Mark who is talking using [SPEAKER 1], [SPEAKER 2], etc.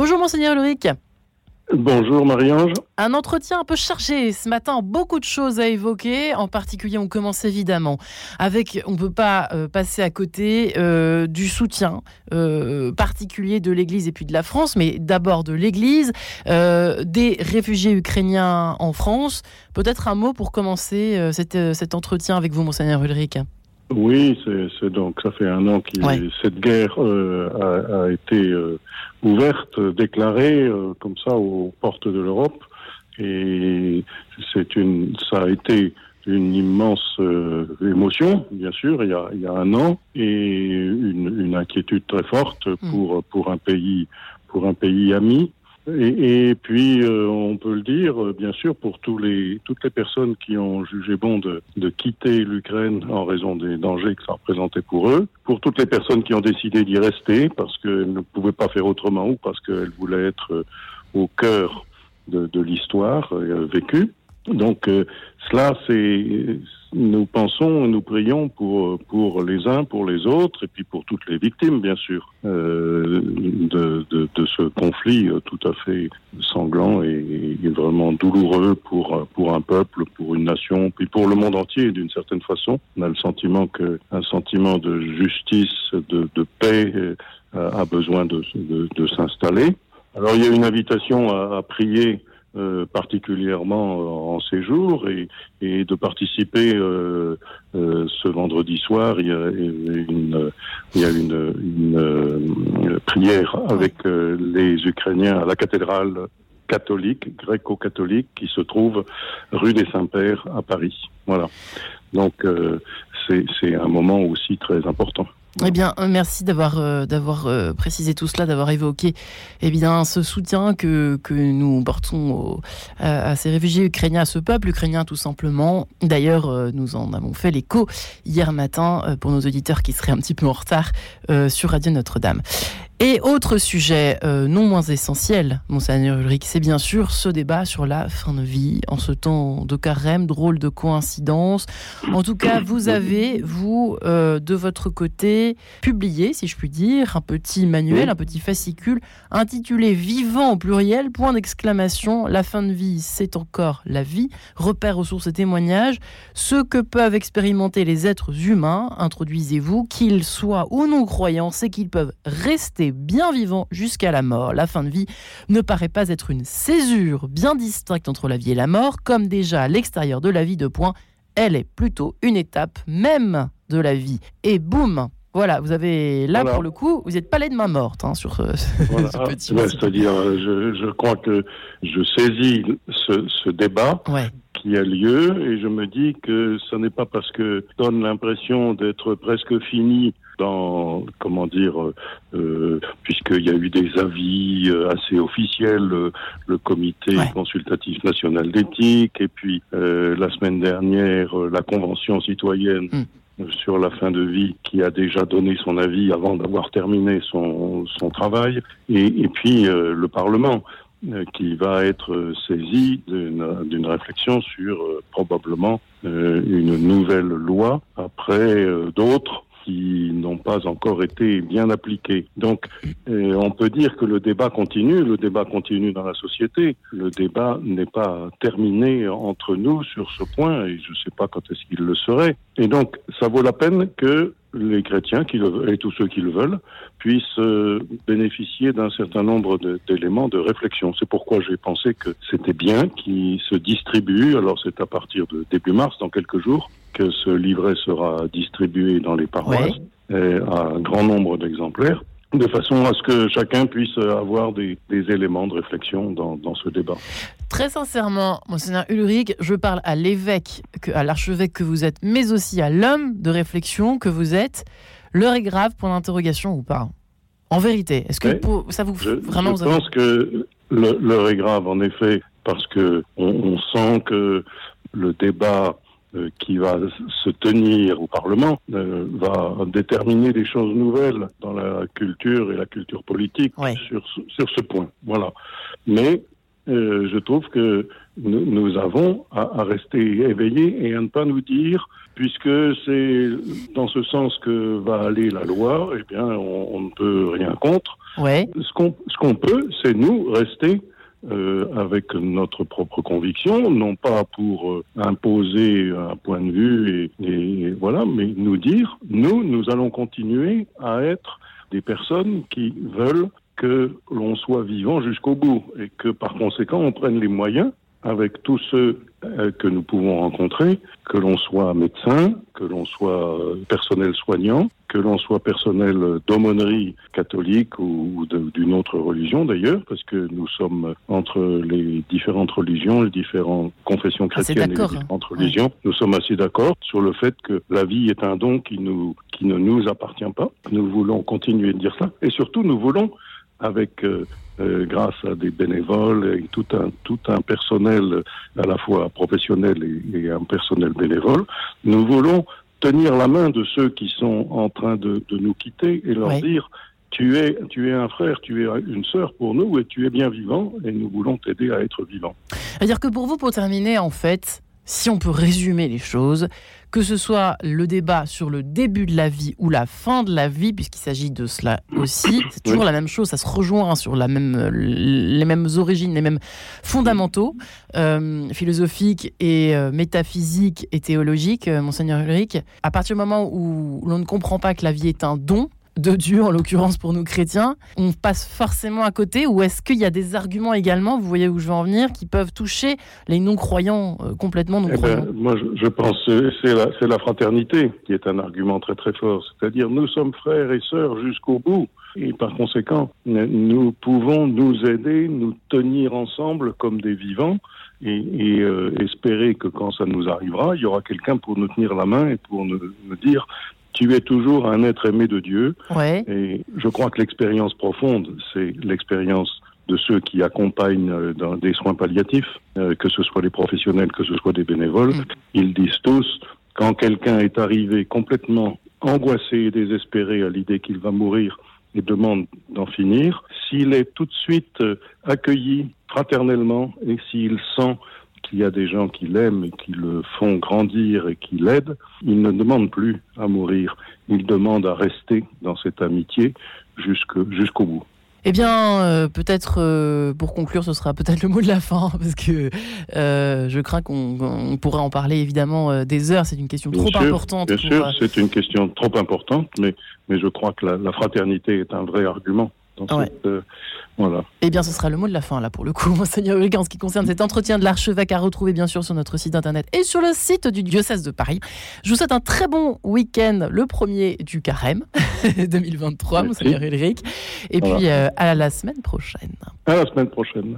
[SPEAKER 1] Bonjour Monseigneur Ulrich.
[SPEAKER 2] Bonjour Marie-Ange.
[SPEAKER 1] Un entretien un peu chargé ce matin, beaucoup de choses à évoquer. En particulier, on commence évidemment avec, on ne peut pas euh, passer à côté euh, du soutien euh, particulier de l'Église et puis de la France, mais d'abord de l'Église, des réfugiés ukrainiens en France. Peut-être un mot pour commencer cet entretien avec vous, Monseigneur Ulrich.
[SPEAKER 2] Oui, c'est donc ça fait un an que cette guerre a, a, été ouverte, déclarée euh, comme ça aux portes de l'Europe. Et c'est une, ça a été une immense euh, émotion, bien sûr, il y, a, il y a un an, et une, une inquiétude très forte hmm. pour pour un pays pour un pays ami. Et, et puis, euh, on peut le dire, euh, bien sûr, pour tous les, toutes les personnes qui ont jugé bon de, quitter l'Ukraine en raison des dangers que ça représentait pour eux, pour toutes les personnes qui ont décidé d'y rester parce qu'elles ne pouvaient pas faire autrement ou parce qu'elles voulaient être euh, au cœur de, de l'histoire vécue. Donc, cela, c'est nous pensons, nous prions pour, pour les uns, pour les autres, et puis pour toutes les victimes, bien sûr, euh, de, de, de, ce conflit euh, tout à fait sanglant et, et, vraiment douloureux pour, pour un peuple, pour une nation, puis pour le monde entier, d'une certaine façon. On a le sentiment que un sentiment de justice, de, de paix euh, a besoin de, de, de s'installer. Alors il y a une invitation à, à prier euh, particulièrement euh, en séjour et, et de participer euh, euh, ce vendredi soir. Il y a une, il y a une, une prière avec les Ukrainiens à la cathédrale catholique, gréco-catholique, qui se trouve rue des Saints-Pères à Paris. Voilà. Donc c'est un moment aussi très important.
[SPEAKER 1] Eh bien, euh, merci d'avoir euh, euh, précisé tout cela, d'avoir évoqué eh ce soutien que, que nous portons à, ces réfugiés ukrainiens, à ce peuple ukrainien tout simplement. D'ailleurs, nous en avons fait l'écho hier matin pour nos auditeurs qui seraient un petit peu en retard sur Radio Notre-Dame. Et autre sujet euh, non moins essentiel, Monseigneur Ulrich, c'est bien sûr ce débat sur la fin de vie. En ce temps de carême, drôle de coïncidence. En tout cas, vous avez, vous, euh, de votre côté, publié, si je puis dire, un petit manuel, un petit fascicule intitulé Vivant au pluriel, point d'exclamation, la fin de vie, c'est encore la vie, repère, ressources et témoignages, ce que peuvent expérimenter les êtres humains, introduisez-vous, qu'ils soient ou non croyants, c'est qu'ils peuvent rester bien vivant jusqu'à la mort. La fin de vie ne paraît pas être une césure bien distincte entre la vie et la mort, comme déjà à l'extérieur de la vie de point, elle est plutôt une étape même de la vie. Et boum, voilà, vous avez là pour le coup, vous n'êtes pas de main morte hein, sur euh, ce, petit.
[SPEAKER 2] C'est-à-dire, je, je, crois que je saisis ce, ce débat qui a lieu et je me dis que ce n'est pas parce que donne l'impression d'être presque fini dans, comment dire, euh, euh puisqu'il y a eu des avis euh, assez officiels, le, comité consultatif national d'éthique, et puis la semaine dernière, la convention citoyenne. Hmm. sur la fin de vie qui a déjà donné son avis avant d'avoir terminé son, son travail, et, et puis le Parlement qui va être saisi d'une réflexion sur probablement une nouvelle loi après d'autres qui n'ont pas encore été bien appliquées. Donc, euh, on peut dire que le débat continue, le débat continue dans la société. Le débat n'est pas terminé entre nous sur ce point, et je ne sais pas quand est-ce qu'il le serait. Et donc, ça vaut la peine que les chrétiens qui et tous ceux qui le veulent puissent euh, bénéficier d'un certain nombre d'éléments de, réflexion. C'est pourquoi j'ai pensé que c'était bien qu'ils se distribuent. Alors c'est à partir de début mars, dans quelques jours, que ce livret sera distribué dans les paroisses à un grand nombre d'exemplaires de façon à ce que chacun puisse avoir des, éléments de réflexion dans, ce débat.
[SPEAKER 1] Très sincèrement, Monseigneur Ulrich, je parle à l'évêque, à l'archevêque que vous êtes, mais aussi à l'homme de réflexion que vous êtes. L'heure est grave, pour l'interrogation ou pas? En vérité, est-ce que ça vous
[SPEAKER 2] je, vraiment Je pense que l'heure est grave, en effet, parce que on sent que le débat qui va se tenir au Parlement euh, va déterminer des choses nouvelles dans la culture et la culture politique sur, sur ce point. Voilà. Mais euh, je trouve que nous, nous avons à, à, rester éveillés et à ne pas nous dire, puisque c'est dans ce sens que va aller la loi, eh bien, on, on ne peut rien contre.
[SPEAKER 1] Ouais.
[SPEAKER 2] Ce qu'on ce qu'on peut, c'est nous rester euh, avec notre propre conviction, non pas pour euh, imposer un point de vue et, et, voilà, mais nous dire, nous, nous allons continuer à être des personnes qui veulent que l'on soit vivant jusqu'au bout et que par conséquent on prenne les moyens avec tous ceux euh, que nous pouvons rencontrer, que l'on soit médecin, que l'on soit euh, personnel soignant, que l'on soit personnel d'aumônerie catholique ou d'une autre religion d'ailleurs, parce que nous sommes entre les différentes religions, les différentes confessions chrétiennes et les différentes religions, nous sommes assez d'accord sur le fait que la vie est un don qui, nous, qui ne nous appartient pas. Nous voulons continuer de dire ça, et surtout nous voulons avec euh, euh, grâce à des bénévoles et tout un, tout un personnel à la fois professionnel et, un personnel bénévole, nous voulons tenir la main de ceux qui sont en train de, de nous quitter et leur dire tu es, tu es un frère, tu es une sœur pour nous et tu es bien vivant et nous voulons t'aider à être vivant.
[SPEAKER 1] C'est-à-dire que pour vous, pour terminer, en fait, si on peut résumer les choses, que ce soit le débat sur le début de la vie ou la fin de la vie, puisqu'il s'agit de cela aussi, c'est toujours la même chose, ça se rejoint sur la même, les mêmes origines, les mêmes fondamentaux euh, philosophiques et euh, métaphysiques et théologiques, euh, monseigneur Ulrich. À partir du moment où l'on ne comprend pas que la vie est un don, de Dieu, en l'occurrence pour nous chrétiens, on passe forcément à côté ou est-ce qu'il y a des arguments également, vous voyez où je veux en venir, qui peuvent toucher les non-croyants, euh, complètement non-croyants
[SPEAKER 2] eh ben, Moi, je, pense que c'est la, la, fraternité qui est un argument très très fort. C'est-à-dire, nous sommes frères et sœurs jusqu'au bout. Et par conséquent, nous pouvons nous aider, nous tenir ensemble comme des vivants et, euh, espérer que quand ça nous arrivera, il y aura quelqu'un pour nous tenir la main et pour nous dire tu es toujours un être aimé de Dieu. Et je crois que l'expérience profonde, c'est l'expérience de ceux qui accompagnent euh, dans des soins palliatifs, euh, que ce soit les professionnels, que ce soit des bénévoles. Mm. Ils disent tous, quand quelqu'un est arrivé complètement angoissé et désespéré à l'idée qu'il va mourir et demande d'en finir, s'il est tout de suite euh, accueilli fraternellement et s'il sent qu'il y a des gens qui l'aiment et qui le font grandir et qui l'aident, il ne demande plus à mourir, il demande à rester dans cette amitié jusqu'au bout.
[SPEAKER 1] Eh bien, euh, peut-être euh, pour conclure, ce sera peut-être le mot de la fin, parce que euh, je crains qu'on pourrait en parler évidemment des heures. C'est une question trop importante.
[SPEAKER 2] Bien sûr, c'est une question trop importante, mais, mais je crois que la fraternité est un vrai argument.
[SPEAKER 1] Euh, voilà. Eh bien, ce sera le mot de la fin, là, pour le coup, Monseigneur Hulk, en ce qui concerne cet entretien de l'archevêque à retrouver, bien sûr, sur notre site internet et sur le site du diocèse de Paris. Je vous souhaite un très bon week-end, le premier du carême 2023, Monseigneur Ulrich. Et puis, euh, à la semaine prochaine.
[SPEAKER 2] À la semaine prochaine.